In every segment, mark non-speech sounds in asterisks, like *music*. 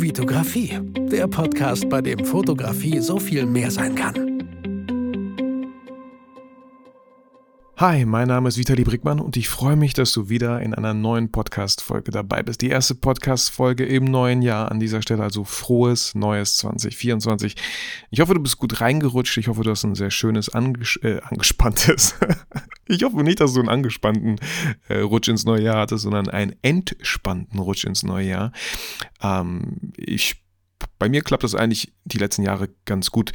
Vitografie, der Podcast, bei dem Fotografie so viel mehr sein kann. Hi, mein Name ist Vitali Brickmann und ich freue mich, dass du wieder in einer neuen Podcast-Folge dabei bist. Die erste Podcast-Folge im neuen Jahr an dieser Stelle, also frohes neues 2024. Ich hoffe, du bist gut reingerutscht. Ich hoffe, du hast ein sehr schönes, anges äh, angespanntes. *laughs* ich hoffe nicht, dass du einen angespannten äh, Rutsch ins neue Jahr hattest, sondern einen entspannten Rutsch ins neue Jahr. Ähm, ich bei mir klappt das eigentlich die letzten Jahre ganz gut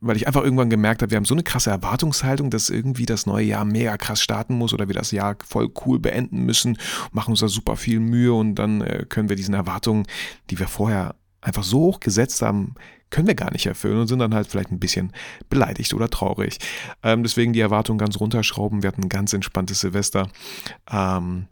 weil ich einfach irgendwann gemerkt habe, wir haben so eine krasse Erwartungshaltung, dass irgendwie das neue Jahr mega krass starten muss oder wir das Jahr voll cool beenden müssen, machen uns da super viel Mühe und dann äh, können wir diesen Erwartungen, die wir vorher einfach so hoch gesetzt haben, können wir gar nicht erfüllen und sind dann halt vielleicht ein bisschen beleidigt oder traurig. Ähm, deswegen die Erwartungen ganz runterschrauben. Wir hatten ein ganz entspanntes Silvester. Ähm,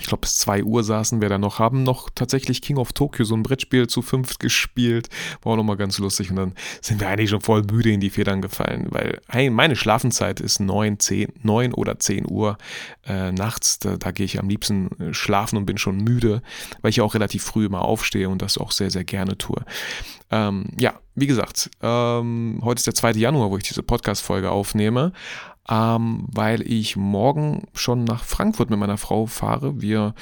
ich glaube, bis 2 Uhr saßen wir da noch, haben noch tatsächlich King of Tokyo, so ein Brettspiel zu fünft gespielt. War auch nochmal ganz lustig. Und dann sind wir eigentlich schon voll müde in die Federn gefallen, weil meine Schlafenszeit ist 9, 10, 9 oder 10 Uhr äh, nachts. Da, da gehe ich am liebsten äh, schlafen und bin schon müde, weil ich auch relativ früh immer aufstehe und das auch sehr, sehr gerne tue. Ähm, ja, wie gesagt, ähm, heute ist der 2. Januar, wo ich diese Podcast-Folge aufnehme ähm, weil ich morgen schon nach Frankfurt mit meiner Frau fahre. Wir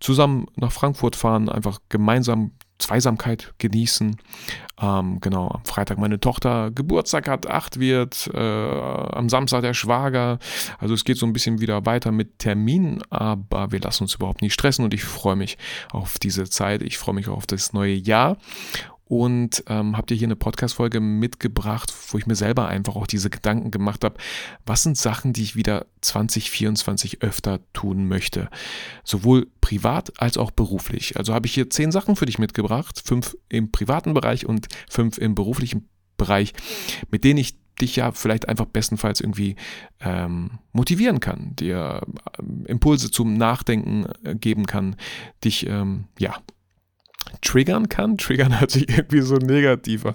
zusammen nach Frankfurt fahren, einfach gemeinsam Zweisamkeit genießen. Ähm, genau, am Freitag meine Tochter Geburtstag hat, acht wird, äh, am Samstag der Schwager. Also es geht so ein bisschen wieder weiter mit Terminen, aber wir lassen uns überhaupt nicht stressen und ich freue mich auf diese Zeit. Ich freue mich auf das neue Jahr und ähm, habe dir hier eine Podcast-Folge mitgebracht, wo ich mir selber einfach auch diese Gedanken gemacht habe, was sind Sachen, die ich wieder 2024 öfter tun möchte, sowohl privat als auch beruflich. Also habe ich hier zehn Sachen für dich mitgebracht, fünf im privaten Bereich und fünf im beruflichen Bereich, mit denen ich dich ja vielleicht einfach bestenfalls irgendwie ähm, motivieren kann, dir ähm, Impulse zum Nachdenken äh, geben kann, dich ähm, ja triggern kann. *laughs* Triggern hört sich irgendwie so negativ an.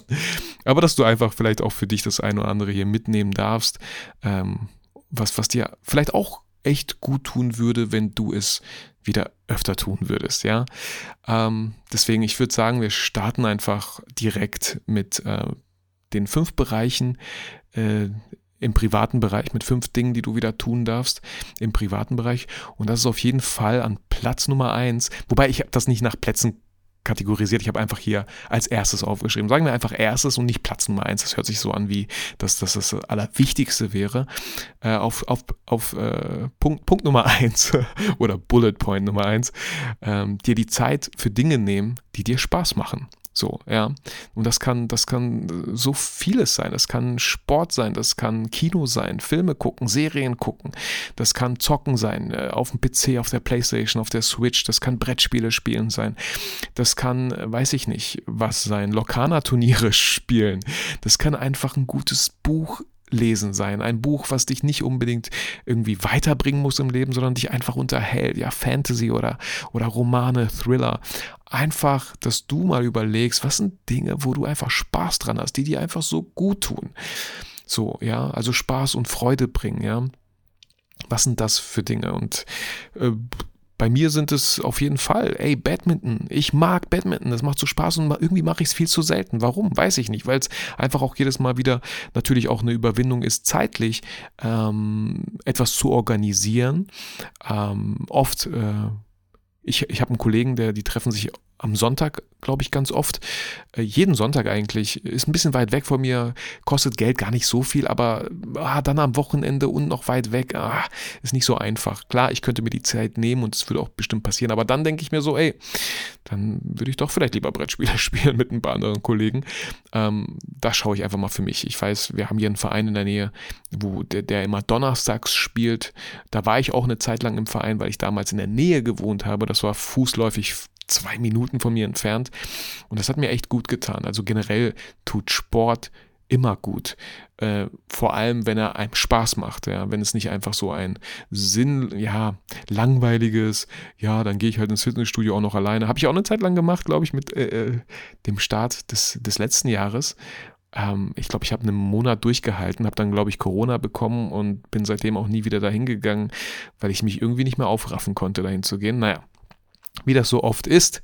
Aber dass du einfach vielleicht auch für dich das eine oder andere hier mitnehmen darfst, ähm, was, was dir vielleicht auch echt gut tun würde, wenn du es wieder öfter tun würdest, ja. Ähm, deswegen, ich würde sagen, wir starten einfach direkt mit äh, den fünf Bereichen, äh, im privaten Bereich mit fünf Dingen, die du wieder tun darfst im privaten Bereich. Und das ist auf jeden Fall an Platz Nummer eins. Wobei ich das nicht nach Plätzen kategorisiert. Ich habe einfach hier als erstes aufgeschrieben. Sagen wir einfach erstes und nicht Platz Nummer eins. Das hört sich so an, wie dass das das Allerwichtigste wäre. Äh, auf auf, auf äh, Punkt, Punkt Nummer eins *laughs* oder Bullet Point Nummer eins. Ähm, dir die Zeit für Dinge nehmen, die dir Spaß machen. So, ja. Und das kann, das kann so vieles sein. Das kann Sport sein, das kann Kino sein, Filme gucken, Serien gucken, das kann Zocken sein, äh, auf dem PC, auf der Playstation, auf der Switch, das kann Brettspiele spielen sein, das kann, äh, weiß ich nicht, was sein, Lokana-Turniere *laughs* spielen, das kann einfach ein gutes Buch lesen sein. Ein Buch, was dich nicht unbedingt irgendwie weiterbringen muss im Leben, sondern dich einfach unterhält. Ja, Fantasy oder, oder Romane, Thriller. Einfach, dass du mal überlegst, was sind Dinge, wo du einfach Spaß dran hast, die dir einfach so gut tun. So, ja, also Spaß und Freude bringen, ja. Was sind das für Dinge? Und äh, bei mir sind es auf jeden Fall, ey, Badminton. Ich mag Badminton. Das macht so Spaß und irgendwie mache ich es viel zu selten. Warum? Weiß ich nicht. Weil es einfach auch jedes Mal wieder natürlich auch eine Überwindung ist, zeitlich ähm, etwas zu organisieren. Ähm, oft, äh, ich, ich habe einen Kollegen, der, die treffen sich am Sonntag, glaube ich, ganz oft. Äh, jeden Sonntag eigentlich. Ist ein bisschen weit weg von mir, kostet Geld gar nicht so viel, aber ah, dann am Wochenende und noch weit weg, ah, ist nicht so einfach. Klar, ich könnte mir die Zeit nehmen und es würde auch bestimmt passieren, aber dann denke ich mir so, ey, dann würde ich doch vielleicht lieber Brettspiele *laughs* spielen mit ein paar anderen Kollegen. Ähm, da schaue ich einfach mal für mich. Ich weiß, wir haben hier einen Verein in der Nähe, wo der, der immer donnerstags spielt. Da war ich auch eine Zeit lang im Verein, weil ich damals in der Nähe gewohnt habe. Das war fußläufig zwei Minuten von mir entfernt. Und das hat mir echt gut getan. Also generell tut Sport immer gut. Äh, vor allem, wenn er einem Spaß macht, ja, wenn es nicht einfach so ein Sinn, ja, langweiliges, ja, dann gehe ich halt ins Fitnessstudio auch noch alleine. Habe ich auch eine Zeit lang gemacht, glaube ich, mit äh, äh, dem Start des, des letzten Jahres. Ähm, ich glaube, ich habe einen Monat durchgehalten, habe dann, glaube ich, Corona bekommen und bin seitdem auch nie wieder dahin gegangen, weil ich mich irgendwie nicht mehr aufraffen konnte, dahin zu gehen. Naja, wie das so oft ist,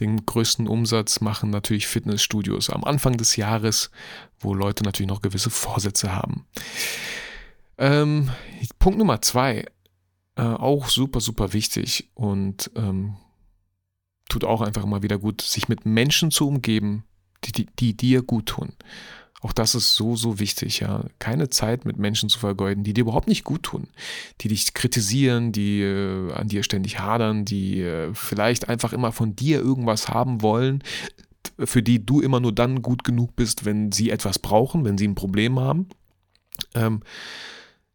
Den größten Umsatz machen natürlich Fitnessstudios am Anfang des Jahres, wo Leute natürlich noch gewisse Vorsätze haben. Ähm, Punkt Nummer zwei, äh, auch super, super wichtig und ähm, tut auch einfach immer wieder gut, sich mit Menschen zu umgeben, die, die, die dir gut tun. Auch das ist so, so wichtig, ja. Keine Zeit mit Menschen zu vergeuden, die dir überhaupt nicht gut tun, die dich kritisieren, die äh, an dir ständig hadern, die äh, vielleicht einfach immer von dir irgendwas haben wollen, für die du immer nur dann gut genug bist, wenn sie etwas brauchen, wenn sie ein Problem haben. Ähm,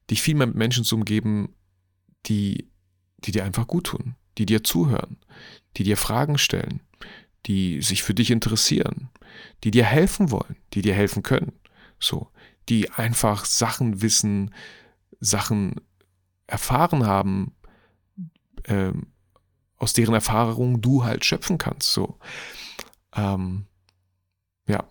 dich viel mehr mit Menschen zu umgeben, die, die dir einfach gut tun, die dir zuhören, die dir Fragen stellen, die sich für dich interessieren, die dir helfen wollen, die dir helfen können. So, die einfach Sachen wissen, Sachen erfahren haben, ähm, aus deren Erfahrungen du halt schöpfen kannst. So, ähm, ja,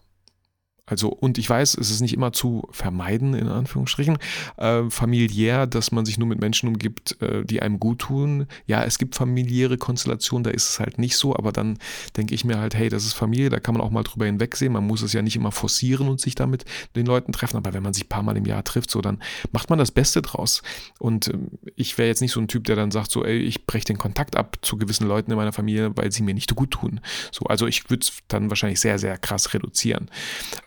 also, und ich weiß, es ist nicht immer zu vermeiden, in Anführungsstrichen, äh, familiär, dass man sich nur mit Menschen umgibt, äh, die einem gut tun. Ja, es gibt familiäre Konstellationen, da ist es halt nicht so, aber dann denke ich mir halt, hey, das ist Familie, da kann man auch mal drüber hinwegsehen. Man muss es ja nicht immer forcieren und sich damit den Leuten treffen, aber wenn man sich ein paar Mal im Jahr trifft, so, dann macht man das Beste draus. Und äh, ich wäre jetzt nicht so ein Typ, der dann sagt, so, ey, ich breche den Kontakt ab zu gewissen Leuten in meiner Familie, weil sie mir nicht gut tun. So, also ich würde es dann wahrscheinlich sehr, sehr krass reduzieren.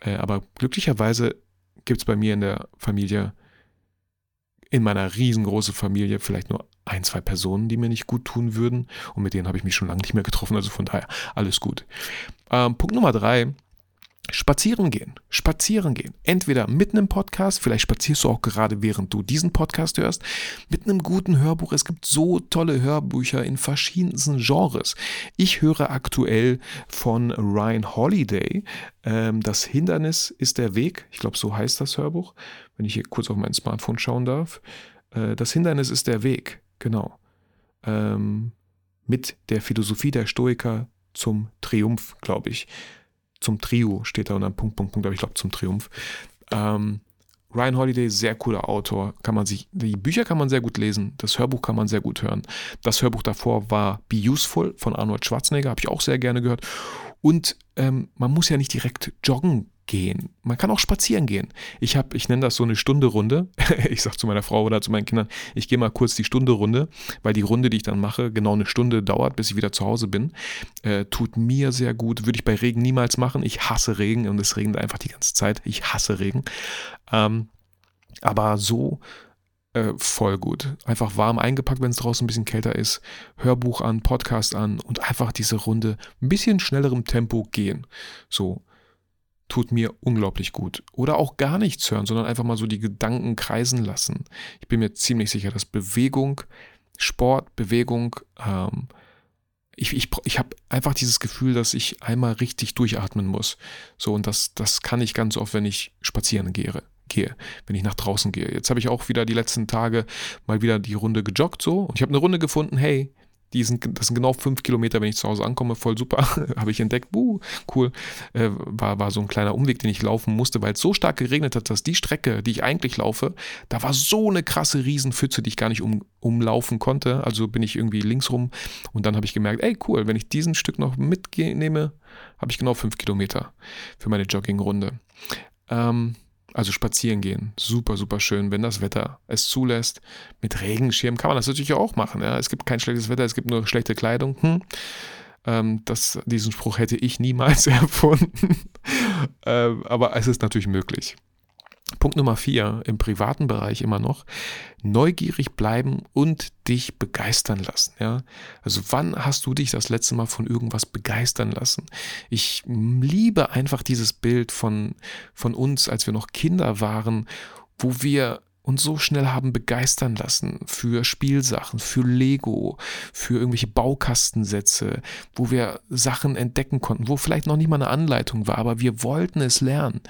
Äh, aber glücklicherweise gibt es bei mir in der Familie, in meiner riesengroßen Familie, vielleicht nur ein, zwei Personen, die mir nicht gut tun würden. Und mit denen habe ich mich schon lange nicht mehr getroffen. Also von daher alles gut. Ähm, Punkt Nummer drei Spazieren gehen. Spazieren gehen. Entweder mit einem Podcast, vielleicht spazierst du auch gerade während du diesen Podcast hörst, mit einem guten Hörbuch. Es gibt so tolle Hörbücher in verschiedensten Genres. Ich höre aktuell von Ryan Holiday. Ähm, das Hindernis ist der Weg. Ich glaube, so heißt das Hörbuch. Wenn ich hier kurz auf mein Smartphone schauen darf. Äh, das Hindernis ist der Weg. Genau. Ähm, mit der Philosophie der Stoiker zum Triumph, glaube ich zum Trio steht da und dann Punkt, Punkt, Punkt, aber ich glaube zum Triumph. Ähm, Ryan Holiday, sehr cooler Autor. Kann man sich, die Bücher kann man sehr gut lesen, das Hörbuch kann man sehr gut hören. Das Hörbuch davor war Be Useful von Arnold Schwarzenegger, habe ich auch sehr gerne gehört. Und ähm, man muss ja nicht direkt joggen gehen. Man kann auch spazieren gehen. Ich habe, ich nenne das so eine Stunde Runde. *laughs* ich sage zu meiner Frau oder zu meinen Kindern, ich gehe mal kurz die Stunde Runde, weil die Runde, die ich dann mache, genau eine Stunde dauert, bis ich wieder zu Hause bin. Äh, tut mir sehr gut. Würde ich bei Regen niemals machen. Ich hasse Regen und es regnet einfach die ganze Zeit. Ich hasse Regen. Ähm, aber so äh, voll gut. Einfach warm eingepackt, wenn es draußen ein bisschen kälter ist. Hörbuch an, Podcast an und einfach diese Runde ein bisschen schnellerem Tempo gehen. So tut mir unglaublich gut. Oder auch gar nichts hören, sondern einfach mal so die Gedanken kreisen lassen. Ich bin mir ziemlich sicher, dass Bewegung, Sport, Bewegung, ähm, ich, ich, ich habe einfach dieses Gefühl, dass ich einmal richtig durchatmen muss. So, und das, das kann ich ganz oft, wenn ich spazieren gehe gehe, wenn ich nach draußen gehe. Jetzt habe ich auch wieder die letzten Tage mal wieder die Runde gejoggt so und ich habe eine Runde gefunden, hey, die sind, das sind genau fünf Kilometer, wenn ich zu Hause ankomme, voll super. *laughs* Habe ich entdeckt, uh, cool. Äh, war, war so ein kleiner Umweg, den ich laufen musste, weil es so stark geregnet hat, dass die Strecke, die ich eigentlich laufe, da war so eine krasse Riesenpfütze, die ich gar nicht um, umlaufen konnte. Also bin ich irgendwie links rum und dann habe ich gemerkt, ey, cool, wenn ich diesen Stück noch mitnehme, habe ich genau fünf Kilometer für meine Joggingrunde. Ähm, also spazieren gehen, super, super schön, wenn das Wetter es zulässt. Mit Regenschirm kann man das natürlich auch machen. Ja. Es gibt kein schlechtes Wetter, es gibt nur schlechte Kleidung. Hm. Ähm, das, diesen Spruch hätte ich niemals *laughs* erfunden. ähm, aber es ist natürlich möglich. Punkt Nummer vier im privaten Bereich immer noch neugierig bleiben und dich begeistern lassen. Ja, also wann hast du dich das letzte Mal von irgendwas begeistern lassen? Ich liebe einfach dieses Bild von von uns, als wir noch Kinder waren, wo wir uns so schnell haben begeistern lassen für Spielsachen, für Lego, für irgendwelche Baukastensätze, wo wir Sachen entdecken konnten, wo vielleicht noch nicht mal eine Anleitung war, aber wir wollten es lernen.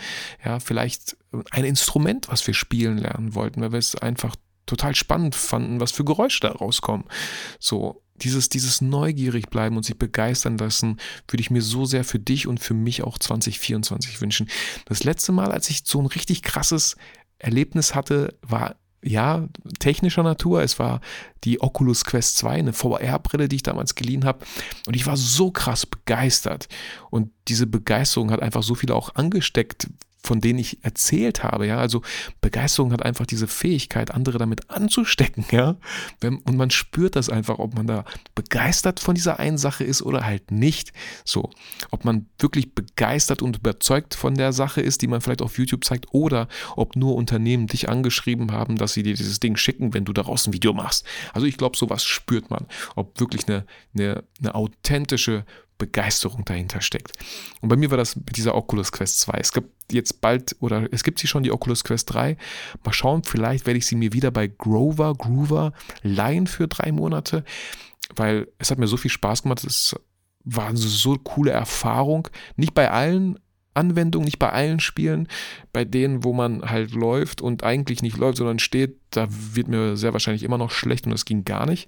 Ja, vielleicht ein Instrument, was wir spielen lernen wollten, weil wir es einfach total spannend fanden, was für Geräusche da rauskommen. So, dieses, dieses neugierig bleiben und sich begeistern lassen, würde ich mir so sehr für dich und für mich auch 2024 wünschen. Das letzte Mal, als ich so ein richtig krasses Erlebnis hatte, war ja, technischer Natur. Es war die Oculus Quest 2, eine VR-Brille, die ich damals geliehen habe. Und ich war so krass begeistert. Und diese Begeisterung hat einfach so viele auch angesteckt, von denen ich erzählt habe, ja. Also Begeisterung hat einfach diese Fähigkeit, andere damit anzustecken, ja. Und man spürt das einfach, ob man da begeistert von dieser einen Sache ist oder halt nicht. So, ob man wirklich begeistert und überzeugt von der Sache ist, die man vielleicht auf YouTube zeigt, oder ob nur Unternehmen dich angeschrieben haben, dass sie dir dieses Ding schicken, wenn du daraus ein Video machst. Also ich glaube, sowas spürt man, ob wirklich eine, eine, eine authentische Begeisterung dahinter steckt. Und bei mir war das mit dieser Oculus Quest 2. Es gibt jetzt bald, oder es gibt sie schon, die Oculus Quest 3. Mal schauen, vielleicht werde ich sie mir wieder bei Grover, Groover leihen für drei Monate, weil es hat mir so viel Spaß gemacht. Es war eine so coole Erfahrung. Nicht bei allen Anwendungen, nicht bei allen Spielen, bei denen, wo man halt läuft und eigentlich nicht läuft, sondern steht, da wird mir sehr wahrscheinlich immer noch schlecht und das ging gar nicht.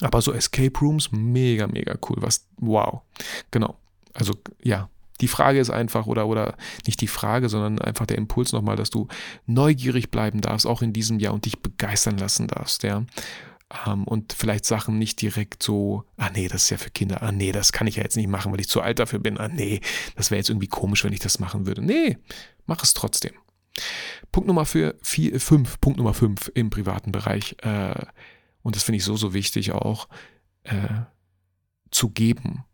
Aber so Escape Rooms, mega, mega cool. Was, wow. Genau. Also, ja. Die Frage ist einfach, oder, oder nicht die Frage, sondern einfach der Impuls nochmal, dass du neugierig bleiben darfst, auch in diesem Jahr und dich begeistern lassen darfst, ja. Um, und vielleicht Sachen nicht direkt so, ah nee, das ist ja für Kinder, ah nee, das kann ich ja jetzt nicht machen, weil ich zu alt dafür bin, ah nee, das wäre jetzt irgendwie komisch, wenn ich das machen würde. Nee, mach es trotzdem. Punkt Nummer 5, Punkt Nummer 5 im privaten Bereich. Äh, und das finde ich so, so wichtig auch, äh, zu geben.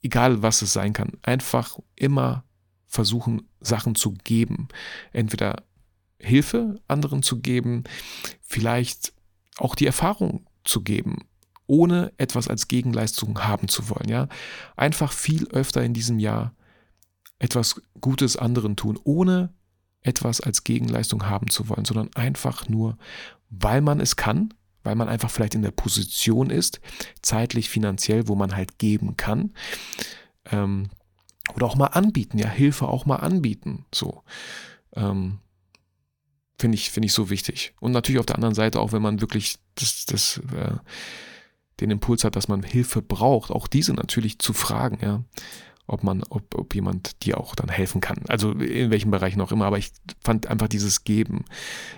Egal was es sein kann. Einfach immer versuchen, Sachen zu geben. Entweder Hilfe anderen zu geben, vielleicht auch die Erfahrung zu geben, ohne etwas als Gegenleistung haben zu wollen. Ja? Einfach viel öfter in diesem Jahr etwas Gutes anderen tun, ohne etwas als Gegenleistung haben zu wollen, sondern einfach nur, weil man es kann weil man einfach vielleicht in der Position ist, zeitlich, finanziell, wo man halt geben kann. Ähm, oder auch mal anbieten, ja, Hilfe auch mal anbieten. So. Ähm, Finde ich, finde ich so wichtig. Und natürlich auf der anderen Seite, auch wenn man wirklich das, das, äh, den Impuls hat, dass man Hilfe braucht, auch diese natürlich zu fragen, ja ob man, ob, ob jemand dir auch dann helfen kann. Also in welchen Bereichen auch immer. Aber ich fand einfach dieses Geben.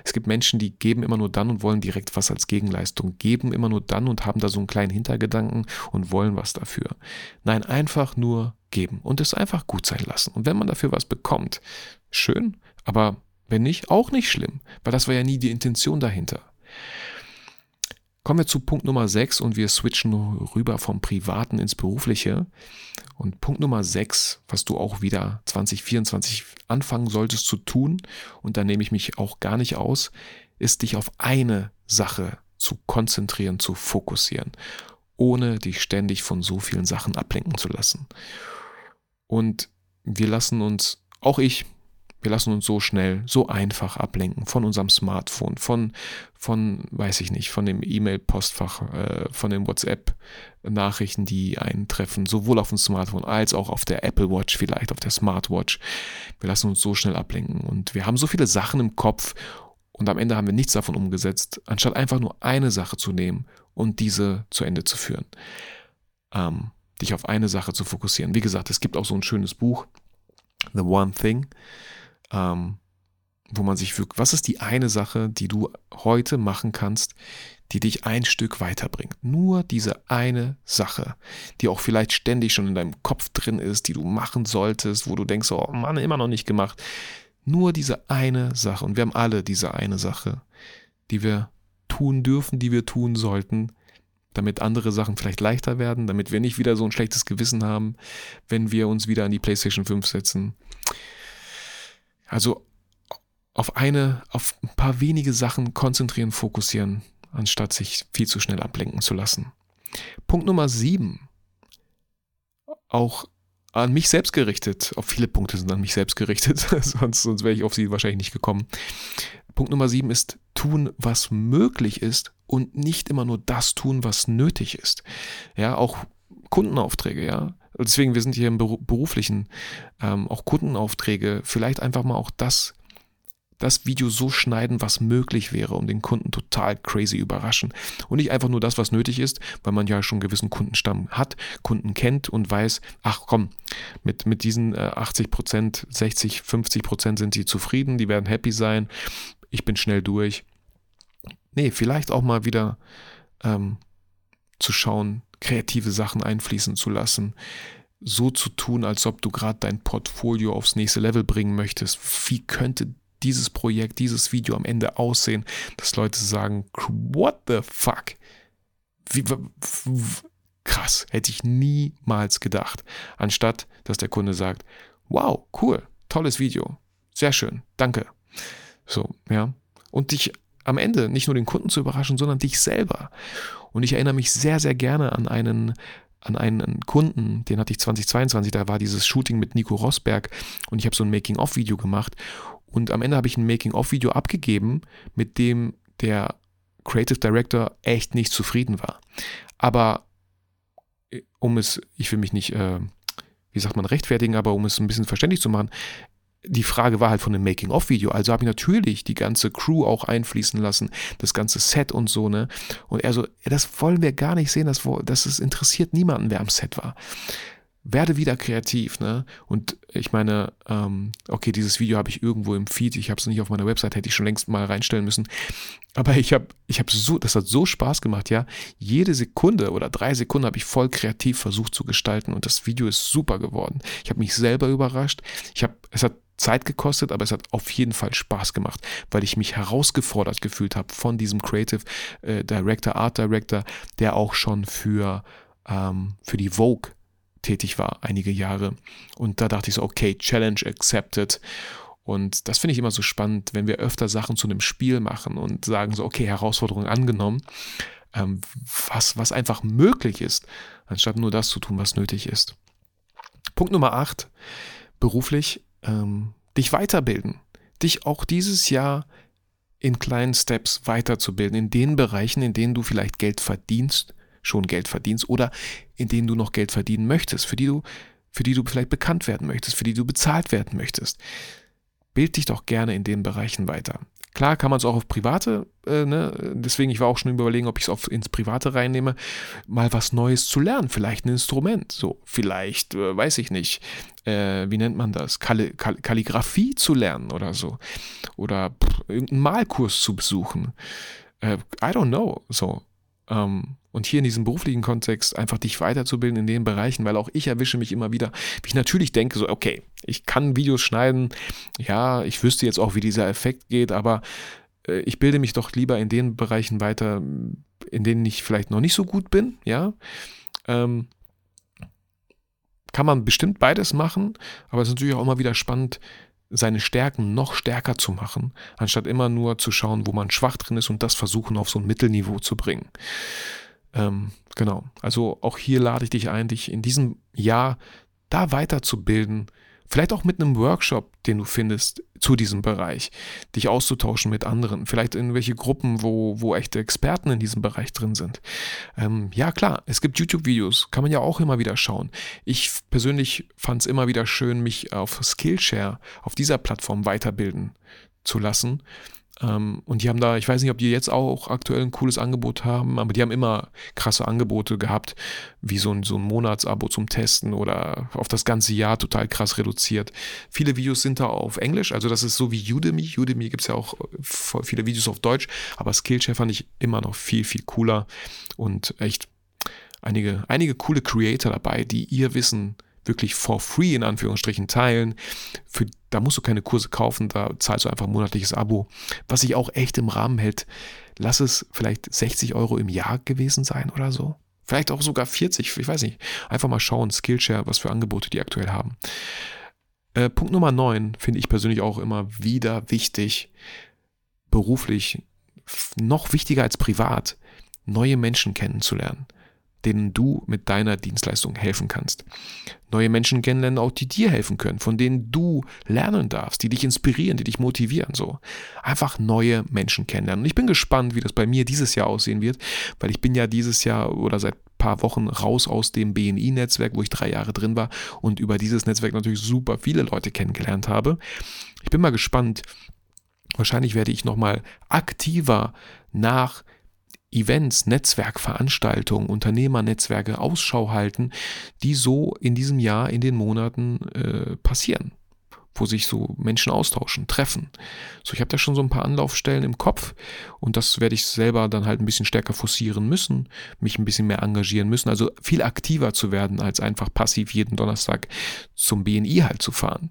Es gibt Menschen, die geben immer nur dann und wollen direkt was als Gegenleistung. Geben immer nur dann und haben da so einen kleinen Hintergedanken und wollen was dafür. Nein, einfach nur geben und es einfach gut sein lassen. Und wenn man dafür was bekommt, schön, aber wenn nicht, auch nicht schlimm, weil das war ja nie die Intention dahinter. Kommen wir zu Punkt Nummer 6 und wir switchen rüber vom Privaten ins Berufliche. Und Punkt Nummer 6, was du auch wieder 2024 anfangen solltest zu tun, und da nehme ich mich auch gar nicht aus, ist dich auf eine Sache zu konzentrieren, zu fokussieren, ohne dich ständig von so vielen Sachen ablenken zu lassen. Und wir lassen uns, auch ich, wir lassen uns so schnell, so einfach ablenken von unserem Smartphone, von, von weiß ich nicht, von dem E-Mail-Postfach, äh, von den WhatsApp-Nachrichten, die eintreffen, sowohl auf dem Smartphone als auch auf der Apple Watch, vielleicht auf der Smartwatch. Wir lassen uns so schnell ablenken und wir haben so viele Sachen im Kopf und am Ende haben wir nichts davon umgesetzt, anstatt einfach nur eine Sache zu nehmen und diese zu Ende zu führen. Ähm, dich auf eine Sache zu fokussieren. Wie gesagt, es gibt auch so ein schönes Buch, The One Thing ähm, wo man sich wirklich, was ist die eine Sache, die du heute machen kannst, die dich ein Stück weiterbringt? Nur diese eine Sache, die auch vielleicht ständig schon in deinem Kopf drin ist, die du machen solltest, wo du denkst, oh Mann, immer noch nicht gemacht. Nur diese eine Sache. Und wir haben alle diese eine Sache, die wir tun dürfen, die wir tun sollten, damit andere Sachen vielleicht leichter werden, damit wir nicht wieder so ein schlechtes Gewissen haben, wenn wir uns wieder an die PlayStation 5 setzen. Also auf eine, auf ein paar wenige Sachen konzentrieren, fokussieren, anstatt sich viel zu schnell ablenken zu lassen. Punkt Nummer sieben. Auch an mich selbst gerichtet. Auf viele Punkte sind an mich selbst gerichtet, *laughs* sonst, sonst wäre ich auf sie wahrscheinlich nicht gekommen. Punkt Nummer sieben ist tun, was möglich ist und nicht immer nur das tun, was nötig ist. Ja, auch Kundenaufträge, ja. Deswegen, wir sind hier im beruflichen, ähm, auch Kundenaufträge, vielleicht einfach mal auch das, das Video so schneiden, was möglich wäre, um den Kunden total crazy überraschen. Und nicht einfach nur das, was nötig ist, weil man ja schon einen gewissen Kundenstamm hat, Kunden kennt und weiß, ach komm, mit, mit diesen 80 äh, Prozent, 60, 50 Prozent sind sie zufrieden, die werden happy sein ich bin schnell durch. Nee, vielleicht auch mal wieder ähm, zu schauen, kreative Sachen einfließen zu lassen, so zu tun, als ob du gerade dein Portfolio aufs nächste Level bringen möchtest. Wie könnte dieses Projekt, dieses Video am Ende aussehen, dass Leute sagen, what the fuck? Wie, krass, hätte ich niemals gedacht. Anstatt, dass der Kunde sagt, wow, cool, tolles Video, sehr schön, danke. So, ja. Und dich am Ende nicht nur den Kunden zu überraschen, sondern dich selber. Und ich erinnere mich sehr, sehr gerne an einen an einen Kunden, den hatte ich 2022, da war dieses Shooting mit Nico Rosberg und ich habe so ein Making-of-Video gemacht und am Ende habe ich ein Making-of-Video abgegeben, mit dem der Creative Director echt nicht zufrieden war. Aber äh, um es, ich will mich nicht, äh, wie sagt man, rechtfertigen, aber um es ein bisschen verständlich zu machen, die Frage war halt von einem Making-of-Video. Also habe ich natürlich die ganze Crew auch einfließen lassen, das ganze Set und so, ne? Und er so, das wollen wir gar nicht sehen, das, das interessiert niemanden, wer am Set war werde wieder kreativ, ne? Und ich meine, ähm, okay, dieses Video habe ich irgendwo im Feed, ich habe es nicht auf meiner Website, hätte ich schon längst mal reinstellen müssen. Aber ich habe, ich habe so, das hat so Spaß gemacht, ja. Jede Sekunde oder drei Sekunden habe ich voll kreativ versucht zu gestalten und das Video ist super geworden. Ich habe mich selber überrascht. Ich habe, es hat Zeit gekostet, aber es hat auf jeden Fall Spaß gemacht, weil ich mich herausgefordert gefühlt habe von diesem Creative äh, Director, Art Director, der auch schon für, ähm, für die Vogue tätig war, einige Jahre. Und da dachte ich so, okay, Challenge accepted. Und das finde ich immer so spannend, wenn wir öfter Sachen zu einem Spiel machen und sagen so, okay, Herausforderung angenommen, ähm, was, was einfach möglich ist, anstatt nur das zu tun, was nötig ist. Punkt Nummer 8, beruflich, ähm, dich weiterbilden. Dich auch dieses Jahr in kleinen Steps weiterzubilden, in den Bereichen, in denen du vielleicht Geld verdienst schon Geld verdienst oder in denen du noch Geld verdienen möchtest, für die du, für die du vielleicht bekannt werden möchtest, für die du bezahlt werden möchtest. Bild dich doch gerne in den Bereichen weiter. Klar kann man es auch auf private, äh, ne? deswegen ich war auch schon überlegen, ob ich es ins private reinnehme, mal was Neues zu lernen, vielleicht ein Instrument, so vielleicht, äh, weiß ich nicht, äh, wie nennt man das, Kall Kall Kalligrafie zu lernen oder so oder pff, irgendeinen Malkurs zu besuchen. Äh, I don't know, so. Ähm, und hier in diesem beruflichen Kontext einfach dich weiterzubilden in den Bereichen, weil auch ich erwische mich immer wieder, wie ich natürlich denke, so, okay, ich kann Videos schneiden, ja, ich wüsste jetzt auch, wie dieser Effekt geht, aber äh, ich bilde mich doch lieber in den Bereichen weiter, in denen ich vielleicht noch nicht so gut bin, ja. Ähm, kann man bestimmt beides machen, aber es ist natürlich auch immer wieder spannend, seine Stärken noch stärker zu machen, anstatt immer nur zu schauen, wo man schwach drin ist und das versuchen auf so ein Mittelniveau zu bringen. Ähm, genau. Also auch hier lade ich dich ein, dich in diesem Jahr da weiterzubilden. Vielleicht auch mit einem Workshop, den du findest zu diesem Bereich, dich auszutauschen mit anderen. Vielleicht in welche Gruppen, wo, wo echte Experten in diesem Bereich drin sind. Ähm, ja, klar, es gibt YouTube-Videos, kann man ja auch immer wieder schauen. Ich persönlich fand es immer wieder schön, mich auf Skillshare, auf dieser Plattform weiterbilden zu lassen. Ähm, und die haben da, ich weiß nicht, ob die jetzt auch aktuell ein cooles Angebot haben, aber die haben immer krasse Angebote gehabt, wie so ein, so ein Monatsabo zum Testen oder auf das ganze Jahr total krass reduziert. Viele Videos sind da auf Englisch, also das ist so wie Udemy. Udemy gibt es ja auch viele Videos auf Deutsch, aber Skillshare fand ich immer noch viel, viel cooler und echt einige, einige coole Creator dabei, die ihr Wissen wirklich for free in Anführungsstrichen teilen. Für, da musst du keine Kurse kaufen, da zahlst du einfach ein monatliches Abo, was sich auch echt im Rahmen hält. Lass es vielleicht 60 Euro im Jahr gewesen sein oder so. Vielleicht auch sogar 40, ich weiß nicht. Einfach mal schauen, Skillshare, was für Angebote die aktuell haben. Äh, Punkt Nummer 9 finde ich persönlich auch immer wieder wichtig, beruflich, noch wichtiger als privat, neue Menschen kennenzulernen denen du mit deiner Dienstleistung helfen kannst. Neue Menschen kennenlernen, auch die dir helfen können, von denen du lernen darfst, die dich inspirieren, die dich motivieren, so. Einfach neue Menschen kennenlernen. Und ich bin gespannt, wie das bei mir dieses Jahr aussehen wird, weil ich bin ja dieses Jahr oder seit paar Wochen raus aus dem BNI-Netzwerk, wo ich drei Jahre drin war und über dieses Netzwerk natürlich super viele Leute kennengelernt habe. Ich bin mal gespannt. Wahrscheinlich werde ich nochmal aktiver nach Events, Netzwerkveranstaltungen, Unternehmernetzwerke Ausschau halten, die so in diesem Jahr, in den Monaten äh, passieren. wo sich so Menschen austauschen, treffen. So, ich habe da schon so ein paar Anlaufstellen im Kopf und das werde ich selber dann halt ein bisschen stärker forcieren müssen, mich ein bisschen mehr engagieren müssen, also viel aktiver zu werden, als einfach passiv jeden Donnerstag zum BNI halt zu fahren.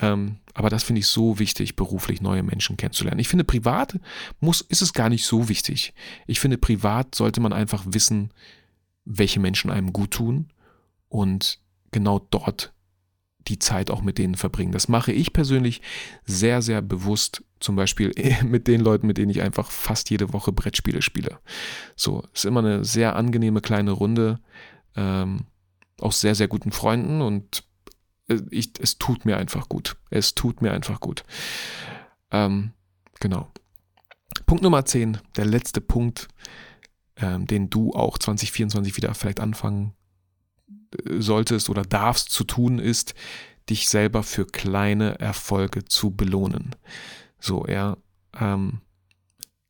Ähm, aber das finde ich so wichtig, beruflich neue Menschen kennenzulernen. Ich finde, privat muss, ist es gar nicht so wichtig. Ich finde, privat sollte man einfach wissen, welche Menschen einem gut tun und genau dort die Zeit auch mit denen verbringen. Das mache ich persönlich sehr, sehr bewusst, zum Beispiel *laughs* mit den Leuten, mit denen ich einfach fast jede Woche Brettspiele spiele. So, ist immer eine sehr angenehme kleine Runde ähm, aus sehr, sehr guten Freunden und ich, es tut mir einfach gut. Es tut mir einfach gut. Ähm, genau. Punkt Nummer 10, der letzte Punkt, ähm, den du auch 2024 wieder vielleicht anfangen solltest oder darfst zu tun, ist, dich selber für kleine Erfolge zu belohnen. So, ja, ähm,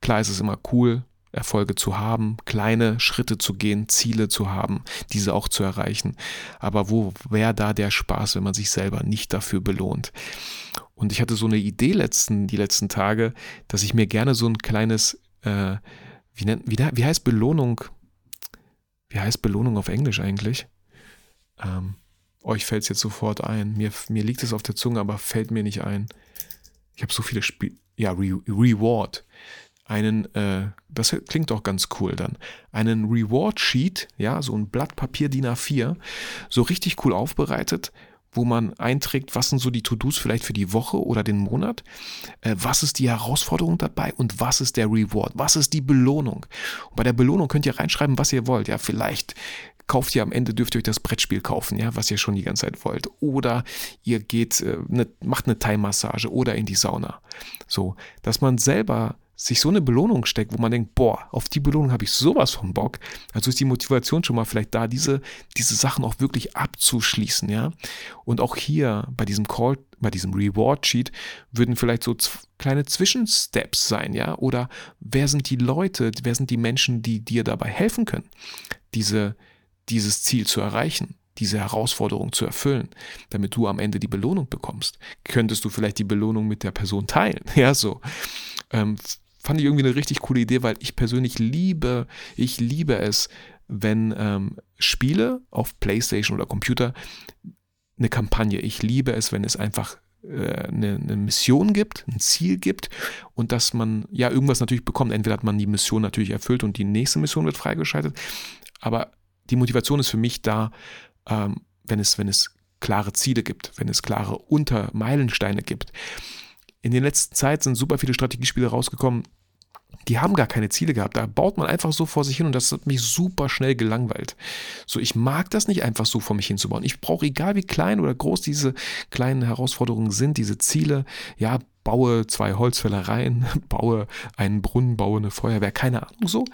klar ist es immer cool, Erfolge zu haben, kleine Schritte zu gehen, Ziele zu haben, diese auch zu erreichen. Aber wo wäre da der Spaß, wenn man sich selber nicht dafür belohnt? Und ich hatte so eine Idee letzten, die letzten Tage, dass ich mir gerne so ein kleines, äh, wie, nennt, wie, wie heißt Belohnung? Wie heißt Belohnung auf Englisch eigentlich? Ähm, euch fällt es jetzt sofort ein. Mir, mir liegt es auf der Zunge, aber fällt mir nicht ein. Ich habe so viele Spiele. Ja, Re Reward. Einen, äh, das klingt doch ganz cool dann. Einen Reward Sheet, ja, so ein Blatt Papier DIN A4, so richtig cool aufbereitet, wo man einträgt, was sind so die To-Dos vielleicht für die Woche oder den Monat, äh, was ist die Herausforderung dabei und was ist der Reward, was ist die Belohnung. Und bei der Belohnung könnt ihr reinschreiben, was ihr wollt. Ja, vielleicht kauft ihr am Ende, dürft ihr euch das Brettspiel kaufen, ja, was ihr schon die ganze Zeit wollt. Oder ihr geht, äh, ne, macht eine Thai-Massage oder in die Sauna. So, dass man selber sich so eine Belohnung steckt, wo man denkt, boah, auf die Belohnung habe ich sowas von Bock. Also ist die Motivation schon mal vielleicht da, diese, diese Sachen auch wirklich abzuschließen, ja. Und auch hier bei diesem Call, bei diesem Reward Sheet würden vielleicht so kleine Zwischensteps sein, ja. Oder wer sind die Leute, wer sind die Menschen, die dir dabei helfen können, diese, dieses Ziel zu erreichen, diese Herausforderung zu erfüllen, damit du am Ende die Belohnung bekommst. Könntest du vielleicht die Belohnung mit der Person teilen? *laughs* Ja, so. Ähm, fand ich irgendwie eine richtig coole Idee, weil ich persönlich liebe, ich liebe es, wenn ähm, Spiele auf PlayStation oder Computer eine Kampagne, ich liebe es, wenn es einfach äh, eine, eine, Mission gibt, ein Ziel gibt und dass man ja irgendwas natürlich bekommt. Entweder hat man die Mission natürlich erfüllt und die nächste Mission wird freigeschaltet, aber die Motivation ist für mich da, ähm, wenn, es, wenn es klare Ziele gibt, wenn es klare Untermeilensteine gibt. In der letzten Zeit sind super viele Strategiespiele rausgekommen, die haben gar keine Ziele gehabt. Da baut man einfach so vor sich hin und das hat mich super schnell gelangweilt. So, ich mag das nicht einfach so vor mich hinzubauen. Ich brauche, egal wie klein oder groß diese kleinen Herausforderungen sind, diese Ziele, ja, baue zwei Holzfällereien, *laughs* baue einen Brunnen, baue eine Feuerwehr, keine Ahnung so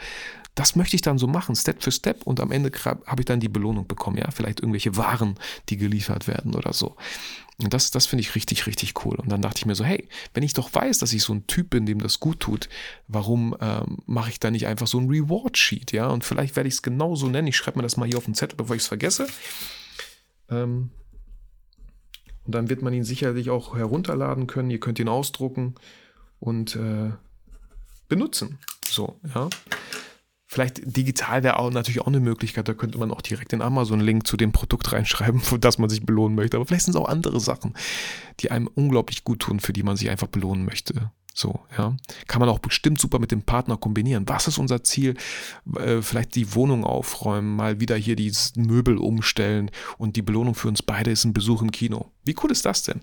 das möchte ich dann so machen, Step für Step und am Ende habe ich dann die Belohnung bekommen, ja, vielleicht irgendwelche Waren, die geliefert werden oder so. Und das, das finde ich richtig, richtig cool. Und dann dachte ich mir so, hey, wenn ich doch weiß, dass ich so ein Typ bin, dem das gut tut, warum ähm, mache ich da nicht einfach so ein Reward-Sheet, ja? Und vielleicht werde ich es genauso nennen. Ich schreibe mir das mal hier auf den Zettel, bevor ich es vergesse. Ähm, und dann wird man ihn sicherlich auch herunterladen können. Ihr könnt ihn ausdrucken und äh, benutzen. So, ja. Vielleicht digital wäre auch natürlich auch eine Möglichkeit. Da könnte man auch direkt den Amazon-Link zu dem Produkt reinschreiben, *laughs* für das man sich belohnen möchte. Aber vielleicht sind es auch andere Sachen, die einem unglaublich gut tun, für die man sich einfach belohnen möchte. So, ja. Kann man auch bestimmt super mit dem Partner kombinieren. Was ist unser Ziel? Äh, vielleicht die Wohnung aufräumen, mal wieder hier die Möbel umstellen und die Belohnung für uns beide ist ein Besuch im Kino. Wie cool ist das denn?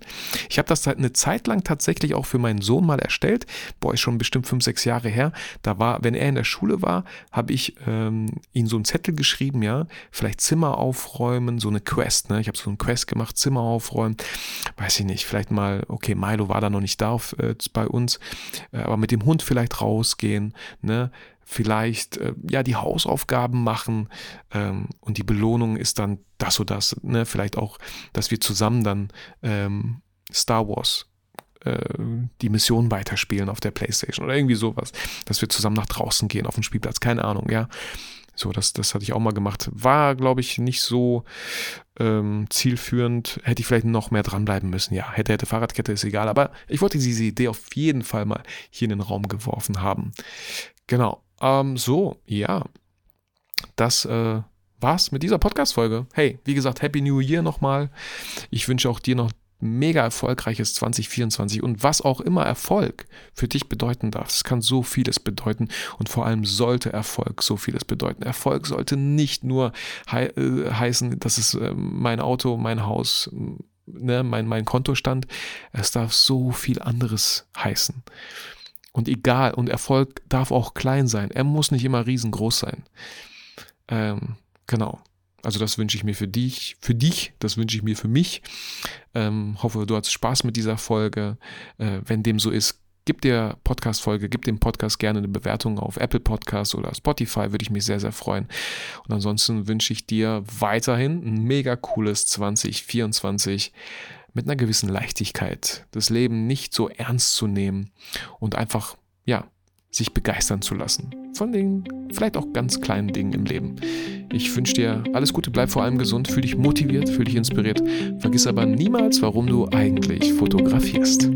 Ich habe das eine Zeit lang tatsächlich auch für meinen Sohn mal erstellt. Boah, ist schon bestimmt fünf, sechs Jahre her. Da war, wenn er in der Schule war, habe ich ähm, ihm so einen Zettel geschrieben, ja, vielleicht Zimmer aufräumen, so eine Quest, ne? Ich habe so eine Quest gemacht, Zimmer aufräumen. Weiß ich nicht, vielleicht mal, okay, Milo war da noch nicht da auf, äh, bei uns, äh, aber mit dem Hund vielleicht rausgehen, ne? Vielleicht äh, ja die Hausaufgaben machen ähm, und die Belohnung ist dann das oder das, ne? vielleicht auch, dass wir zusammen dann ähm, Star Wars äh, die Mission weiterspielen auf der Playstation oder irgendwie sowas, dass wir zusammen nach draußen gehen auf den Spielplatz, keine Ahnung, ja. So, das, das hatte ich auch mal gemacht. War, glaube ich, nicht so ähm, zielführend. Hätte ich vielleicht noch mehr dranbleiben müssen. Ja, hätte, hätte Fahrradkette, ist egal. Aber ich wollte diese Idee auf jeden Fall mal hier in den Raum geworfen haben. Genau. Ähm, so, ja. Das äh, war's mit dieser Podcast-Folge. Hey, wie gesagt, Happy New Year nochmal. Ich wünsche auch dir noch mega erfolgreiches 2024 und was auch immer Erfolg für dich bedeuten darf. Es kann so vieles bedeuten und vor allem sollte Erfolg so vieles bedeuten. Erfolg sollte nicht nur hei äh, heißen, dass es äh, mein Auto, mein Haus, ne, mein, mein Kontostand. Es darf so viel anderes heißen. Und egal, und Erfolg darf auch klein sein. Er muss nicht immer riesengroß sein. Ähm, genau. Also das wünsche ich mir für dich, für dich, das wünsche ich mir für mich. Ähm, hoffe, du hattest Spaß mit dieser Folge. Äh, wenn dem so ist, gib der Podcast-Folge, gib dem Podcast gerne eine Bewertung auf Apple Podcast oder Spotify, würde ich mich sehr, sehr freuen. Und ansonsten wünsche ich dir weiterhin ein mega cooles 2024 mit einer gewissen Leichtigkeit, das Leben nicht so ernst zu nehmen und einfach, ja, sich begeistern zu lassen. Von den vielleicht auch ganz kleinen Dingen im Leben. Ich wünsche dir alles Gute, bleib vor allem gesund, fühl dich motiviert, fühl dich inspiriert. Vergiss aber niemals, warum du eigentlich fotografierst.